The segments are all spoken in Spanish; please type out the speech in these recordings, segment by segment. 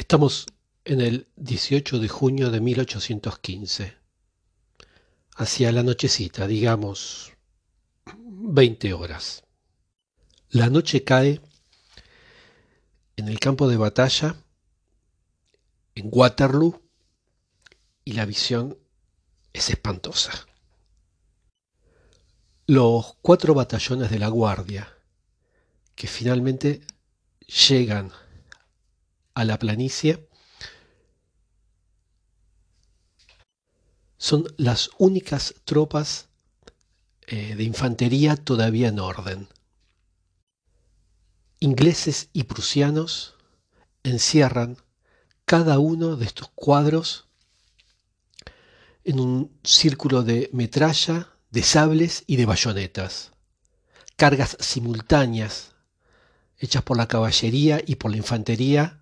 Estamos en el 18 de junio de 1815, hacia la nochecita, digamos 20 horas. La noche cae en el campo de batalla, en Waterloo, y la visión es espantosa. Los cuatro batallones de la Guardia, que finalmente llegan a la planicie, son las únicas tropas eh, de infantería todavía en orden. Ingleses y prusianos encierran cada uno de estos cuadros en un círculo de metralla, de sables y de bayonetas. Cargas simultáneas hechas por la caballería y por la infantería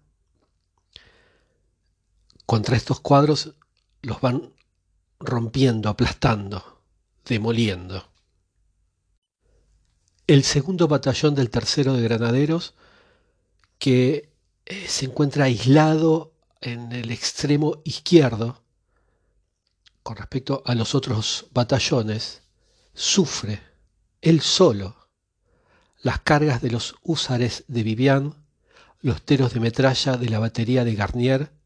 contra estos cuadros los van rompiendo, aplastando, demoliendo. El segundo batallón del tercero de granaderos, que eh, se encuentra aislado en el extremo izquierdo con respecto a los otros batallones, sufre él solo las cargas de los húsares de Vivian, los teros de metralla de la batería de Garnier,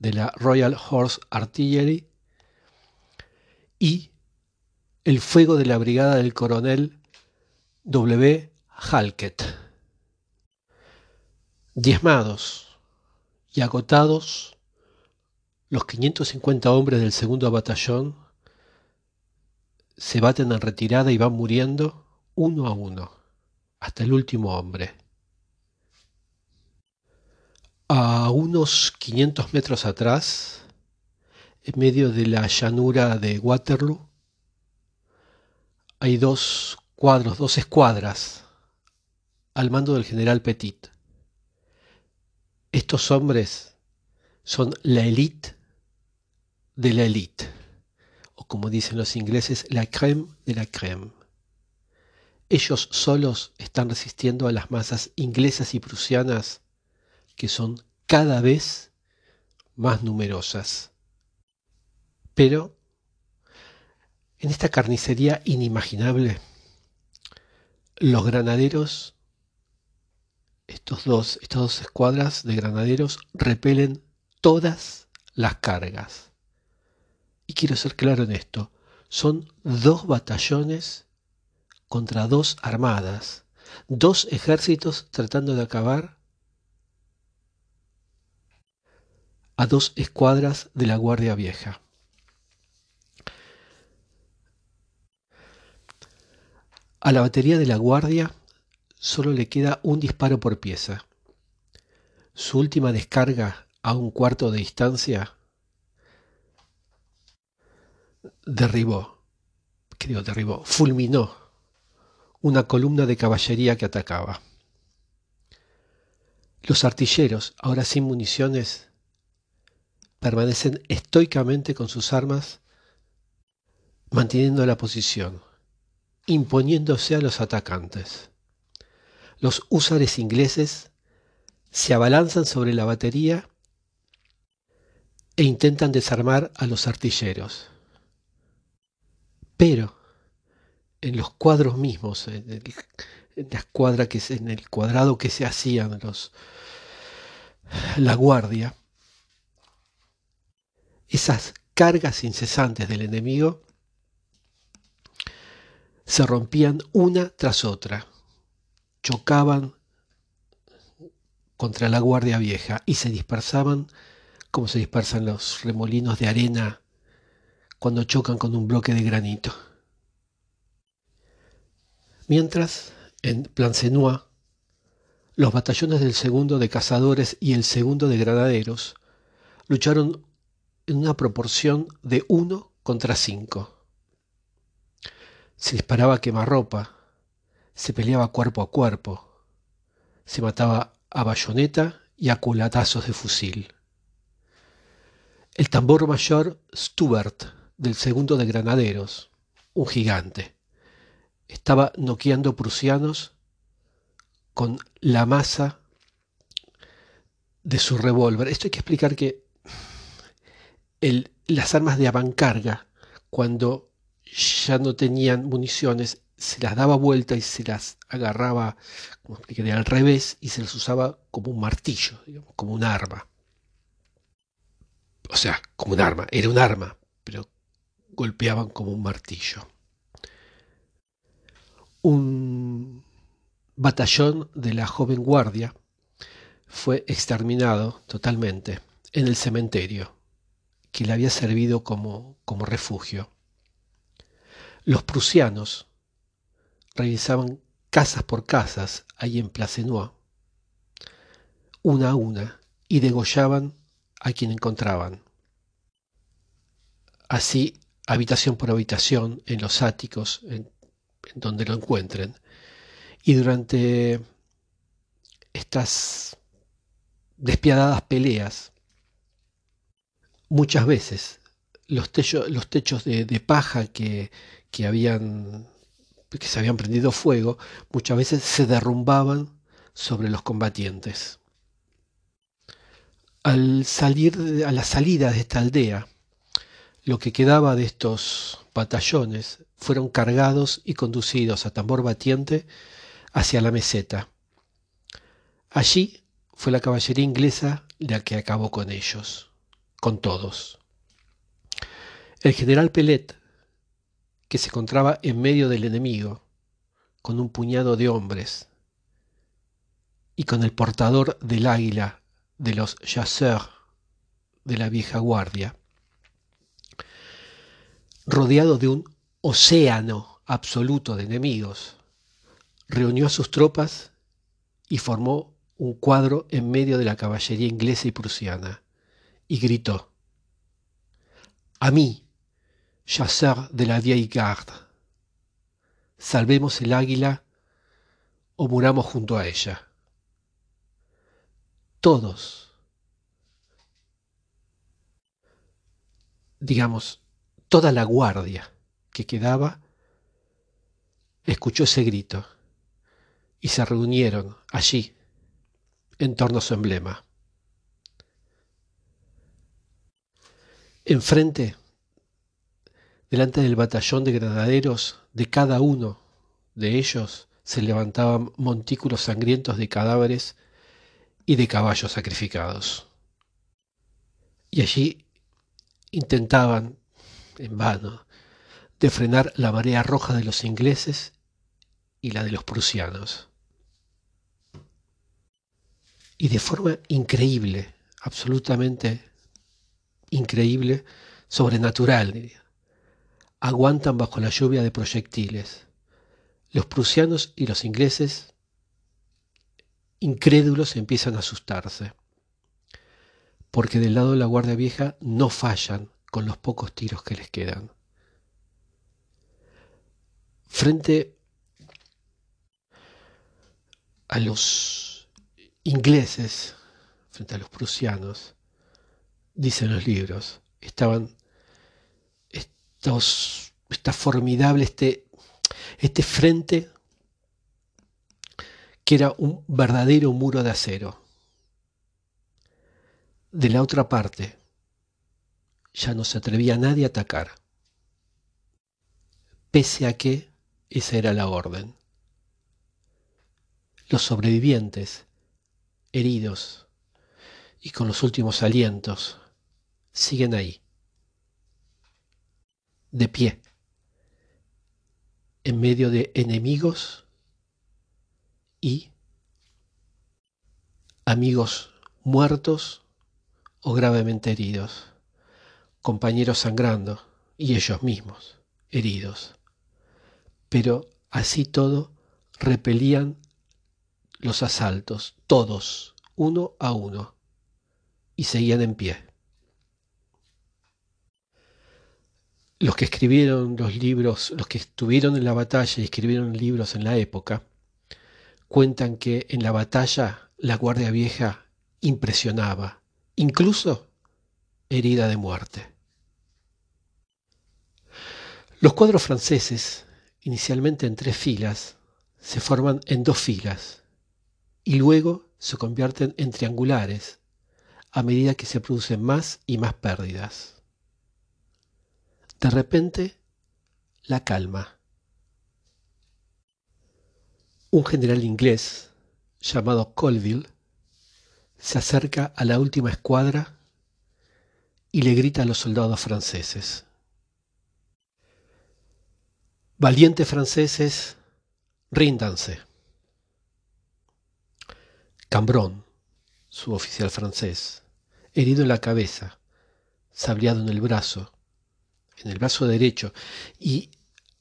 de la Royal Horse Artillery y el fuego de la brigada del coronel W. Halkett. Diezmados y agotados, los 550 hombres del segundo batallón se baten en retirada y van muriendo uno a uno, hasta el último hombre. A unos 500 metros atrás, en medio de la llanura de Waterloo, hay dos cuadros, dos escuadras, al mando del general Petit. Estos hombres son la élite de la élite, o como dicen los ingleses, la crème de la crème. Ellos solos están resistiendo a las masas inglesas y prusianas que son cada vez más numerosas. Pero en esta carnicería inimaginable, los granaderos, estos dos, estas dos escuadras de granaderos repelen todas las cargas. Y quiero ser claro en esto, son dos batallones contra dos armadas, dos ejércitos tratando de acabar a dos escuadras de la Guardia Vieja. A la batería de la Guardia solo le queda un disparo por pieza. Su última descarga a un cuarto de distancia derribó, creo derribó, fulminó una columna de caballería que atacaba. Los artilleros, ahora sin municiones, permanecen estoicamente con sus armas, manteniendo la posición, imponiéndose a los atacantes. Los húsares ingleses se abalanzan sobre la batería e intentan desarmar a los artilleros. Pero en los cuadros mismos, en, la escuadra que en el cuadrado que se hacían los la guardia, esas cargas incesantes del enemigo se rompían una tras otra, chocaban contra la guardia vieja y se dispersaban como se dispersan los remolinos de arena cuando chocan con un bloque de granito. Mientras, en Plancenois, los batallones del segundo de cazadores y el segundo de granaderos lucharon en una proporción de 1 contra 5. Se disparaba a quemarropa, se peleaba cuerpo a cuerpo, se mataba a bayoneta y a culatazos de fusil. El tambor mayor Stubert del segundo de granaderos, un gigante, estaba noqueando prusianos con la masa de su revólver. Esto hay que explicar que las armas de avancarga, cuando ya no tenían municiones, se las daba vuelta y se las agarraba, como explicaría, al revés y se las usaba como un martillo, como un arma. O sea, como un arma, era un arma, pero golpeaban como un martillo. Un batallón de la joven guardia fue exterminado totalmente en el cementerio que le había servido como, como refugio. Los prusianos revisaban casas por casas ahí en Placenois, una a una, y degollaban a quien encontraban. Así, habitación por habitación, en los áticos, en, en donde lo encuentren. Y durante estas despiadadas peleas, muchas veces los, los techos de, de paja que, que, habían, que se habían prendido fuego, muchas veces se derrumbaban sobre los combatientes. Al salir a la salida de esta aldea, lo que quedaba de estos batallones fueron cargados y conducidos a tambor batiente hacia la meseta. Allí fue la caballería inglesa la que acabó con ellos, con todos. El general Pelet, que se encontraba en medio del enemigo, con un puñado de hombres, y con el portador del águila de los chasseurs de la vieja guardia, rodeado de un océano absoluto de enemigos, reunió a sus tropas y formó un cuadro en medio de la caballería inglesa y prusiana, y gritó, A mí, chasseur de la vieille garde, salvemos el águila o muramos junto a ella. Todos, digamos, toda la guardia que quedaba, escuchó ese grito y se reunieron allí en torno a su emblema. Enfrente, delante del batallón de granaderos, de cada uno de ellos se levantaban montículos sangrientos de cadáveres y de caballos sacrificados. Y allí intentaban, en vano, de frenar la marea roja de los ingleses y la de los prusianos y de forma increíble, absolutamente increíble, sobrenatural, aguantan bajo la lluvia de proyectiles. Los prusianos y los ingleses, incrédulos, empiezan a asustarse, porque del lado de la Guardia Vieja no fallan con los pocos tiros que les quedan. Frente a los ingleses frente a los prusianos, dicen los libros, estaban estos, esta formidable, este, este frente que era un verdadero muro de acero. De la otra parte, ya no se atrevía nadie a atacar, pese a que esa era la orden. Los sobrevivientes heridos y con los últimos alientos, siguen ahí, de pie, en medio de enemigos y amigos muertos o gravemente heridos, compañeros sangrando y ellos mismos heridos. Pero así todo repelían los asaltos, todos, uno a uno, y seguían en pie. Los que escribieron los libros, los que estuvieron en la batalla y escribieron libros en la época, cuentan que en la batalla la Guardia Vieja impresionaba, incluso herida de muerte. Los cuadros franceses, inicialmente en tres filas, se forman en dos filas y luego se convierten en triangulares a medida que se producen más y más pérdidas. De repente, la calma. Un general inglés llamado Colville se acerca a la última escuadra y le grita a los soldados franceses. Valientes franceses, ríndanse. Cambron, su oficial francés, herido en la cabeza, sableado en el brazo, en el brazo derecho, y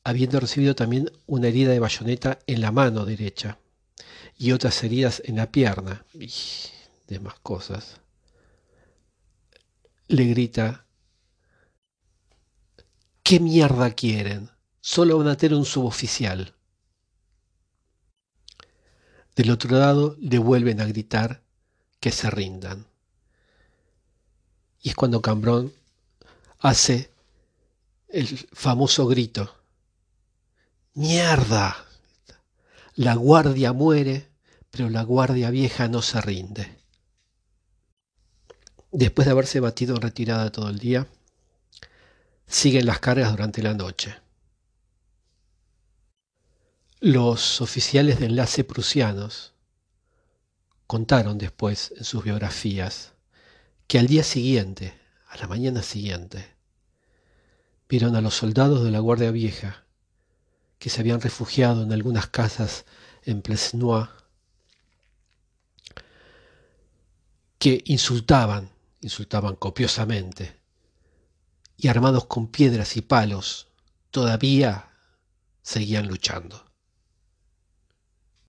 habiendo recibido también una herida de bayoneta en la mano derecha, y otras heridas en la pierna, y demás cosas, le grita, ¿qué mierda quieren? Solo van a tener un suboficial. Del otro lado le vuelven a gritar que se rindan. Y es cuando Cambrón hace el famoso grito. ¡Mierda! La guardia muere, pero la guardia vieja no se rinde. Después de haberse batido en retirada todo el día, siguen las cargas durante la noche. Los oficiales de enlace prusianos contaron después en sus biografías que al día siguiente, a la mañana siguiente, vieron a los soldados de la Guardia Vieja que se habían refugiado en algunas casas en Plesnois, que insultaban, insultaban copiosamente, y armados con piedras y palos, todavía seguían luchando.